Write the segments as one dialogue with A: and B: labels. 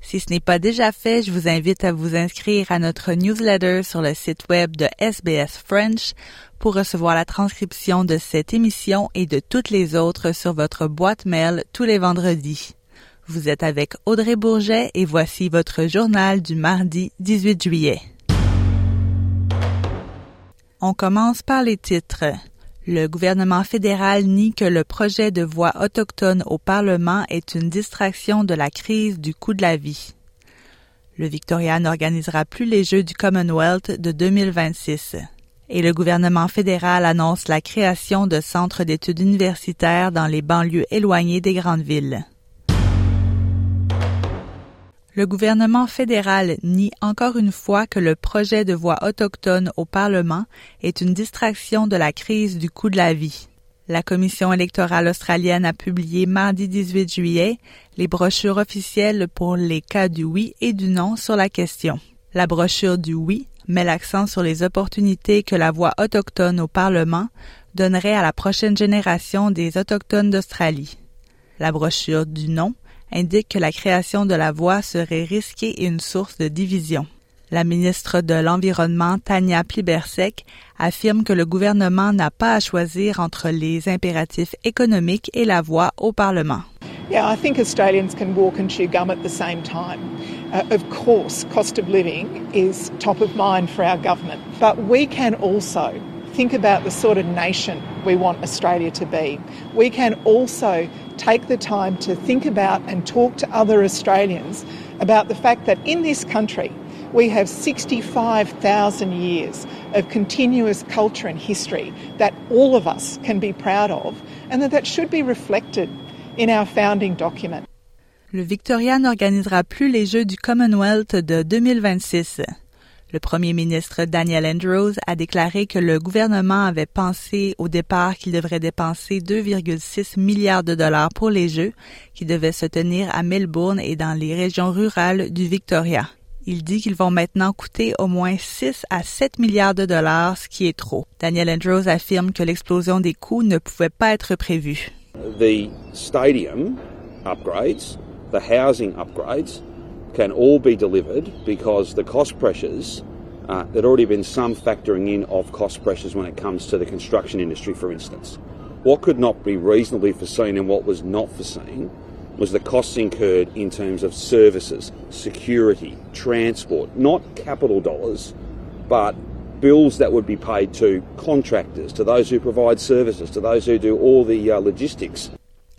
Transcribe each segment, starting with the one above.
A: Si ce n'est pas déjà fait, je vous invite à vous inscrire à notre newsletter sur le site web de SBS French pour recevoir la transcription de cette émission et de toutes les autres sur votre boîte mail tous les vendredis. Vous êtes avec Audrey Bourget et voici votre journal du mardi 18 juillet. On commence par les titres. Le gouvernement fédéral nie que le projet de voix autochtone au Parlement est une distraction de la crise du coût de la vie. Le Victoria n'organisera plus les Jeux du Commonwealth de 2026. Et le gouvernement fédéral annonce la création de centres d'études universitaires dans les banlieues éloignées des grandes villes. Le gouvernement fédéral nie encore une fois que le projet de voix autochtone au Parlement est une distraction de la crise du coût de la vie. La Commission électorale australienne a publié mardi 18 juillet les brochures officielles pour les cas du oui et du non sur la question. La brochure du oui met l'accent sur les opportunités que la voix autochtone au Parlement donnerait à la prochaine génération des Autochtones d'Australie. La brochure du non indique que la création de la voie serait risquée et une source de division. La ministre de l'Environnement, Tania Plibersek, affirme que le gouvernement n'a pas à choisir entre les impératifs économiques et la voie au Parlement.
B: Yeah, I think Australians can walk and chew gum at the same time. Uh, of course, cost of living is top of mind for our government, but we can also think about the sort of nation we want Australia to be. We can also take the time to think about and talk to other Australians about the fact that in this country we have 65,000 years of continuous culture and history that all of us can be proud of and that that should be reflected in our founding document.
A: Le Victoria n'organisera plus les Jeux du Commonwealth de 2026. Le premier ministre Daniel Andrews a déclaré que le gouvernement avait pensé au départ qu'il devrait dépenser 2,6 milliards de dollars pour les Jeux qui devaient se tenir à Melbourne et dans les régions rurales du Victoria. Il dit qu'ils vont maintenant coûter au moins 6 à 7 milliards de dollars, ce qui est trop. Daniel Andrews affirme que l'explosion des coûts ne pouvait pas être prévue.
C: Stadium upgrades, can all be delivered because the cost pressures, uh, there'd already been some factoring in of cost pressures when it comes to the construction industry, for instance. What could not be reasonably foreseen and what was not foreseen was the costs incurred in terms of services, security, transport, not capital dollars, but bills that would be paid to contractors, to those who provide services, to those who do all the uh, logistics.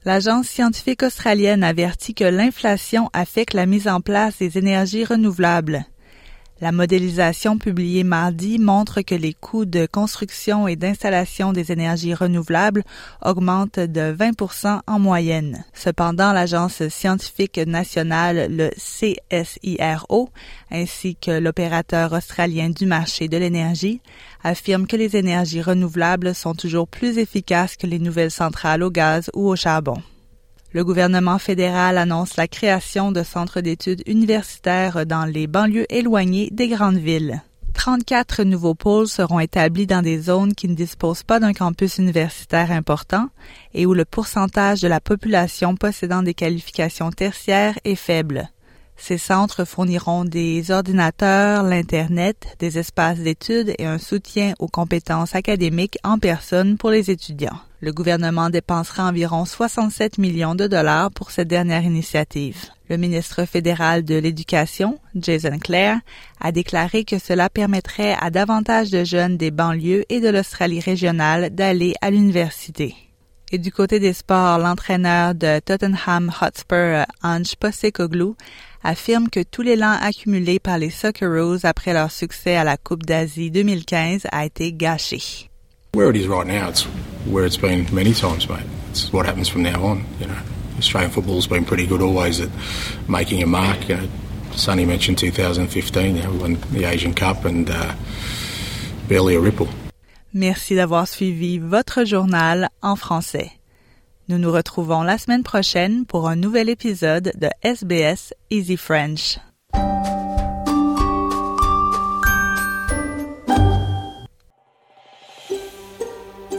A: L'Agence scientifique australienne avertit que l'inflation affecte la mise en place des énergies renouvelables. La modélisation publiée mardi montre que les coûts de construction et d'installation des énergies renouvelables augmentent de 20% en moyenne. Cependant, l'Agence scientifique nationale, le CSIRO, ainsi que l'opérateur australien du marché de l'énergie, affirment que les énergies renouvelables sont toujours plus efficaces que les nouvelles centrales au gaz ou au charbon. Le gouvernement fédéral annonce la création de centres d'études universitaires dans les banlieues éloignées des grandes villes. 34 nouveaux pôles seront établis dans des zones qui ne disposent pas d'un campus universitaire important et où le pourcentage de la population possédant des qualifications tertiaires est faible. Ces centres fourniront des ordinateurs, l'Internet, des espaces d'études et un soutien aux compétences académiques en personne pour les étudiants. Le gouvernement dépensera environ 67 millions de dollars pour cette dernière initiative. Le ministre fédéral de l'Éducation, Jason Clare, a déclaré que cela permettrait à davantage de jeunes des banlieues et de l'Australie régionale d'aller à l'université. Et du côté des sports, l'entraîneur de Tottenham Hotspur, Ange Postecoglou, affirme que tout l'élan accumulé par les Socceroos après leur succès à la Coupe d'Asie 2015 a été gâché.
D: Where it is right now, where it's been many times, mate. It's what happens from now on. You know, Australian football's been pretty good always at making a mark. You know, Sonny mentioned 2015. You know, won the Asian Cup and uh, barely a ripple.
A: Merci d'avoir suivi votre journal en français. Nous nous retrouvons la semaine prochaine pour un nouvel épisode de SBS Easy French.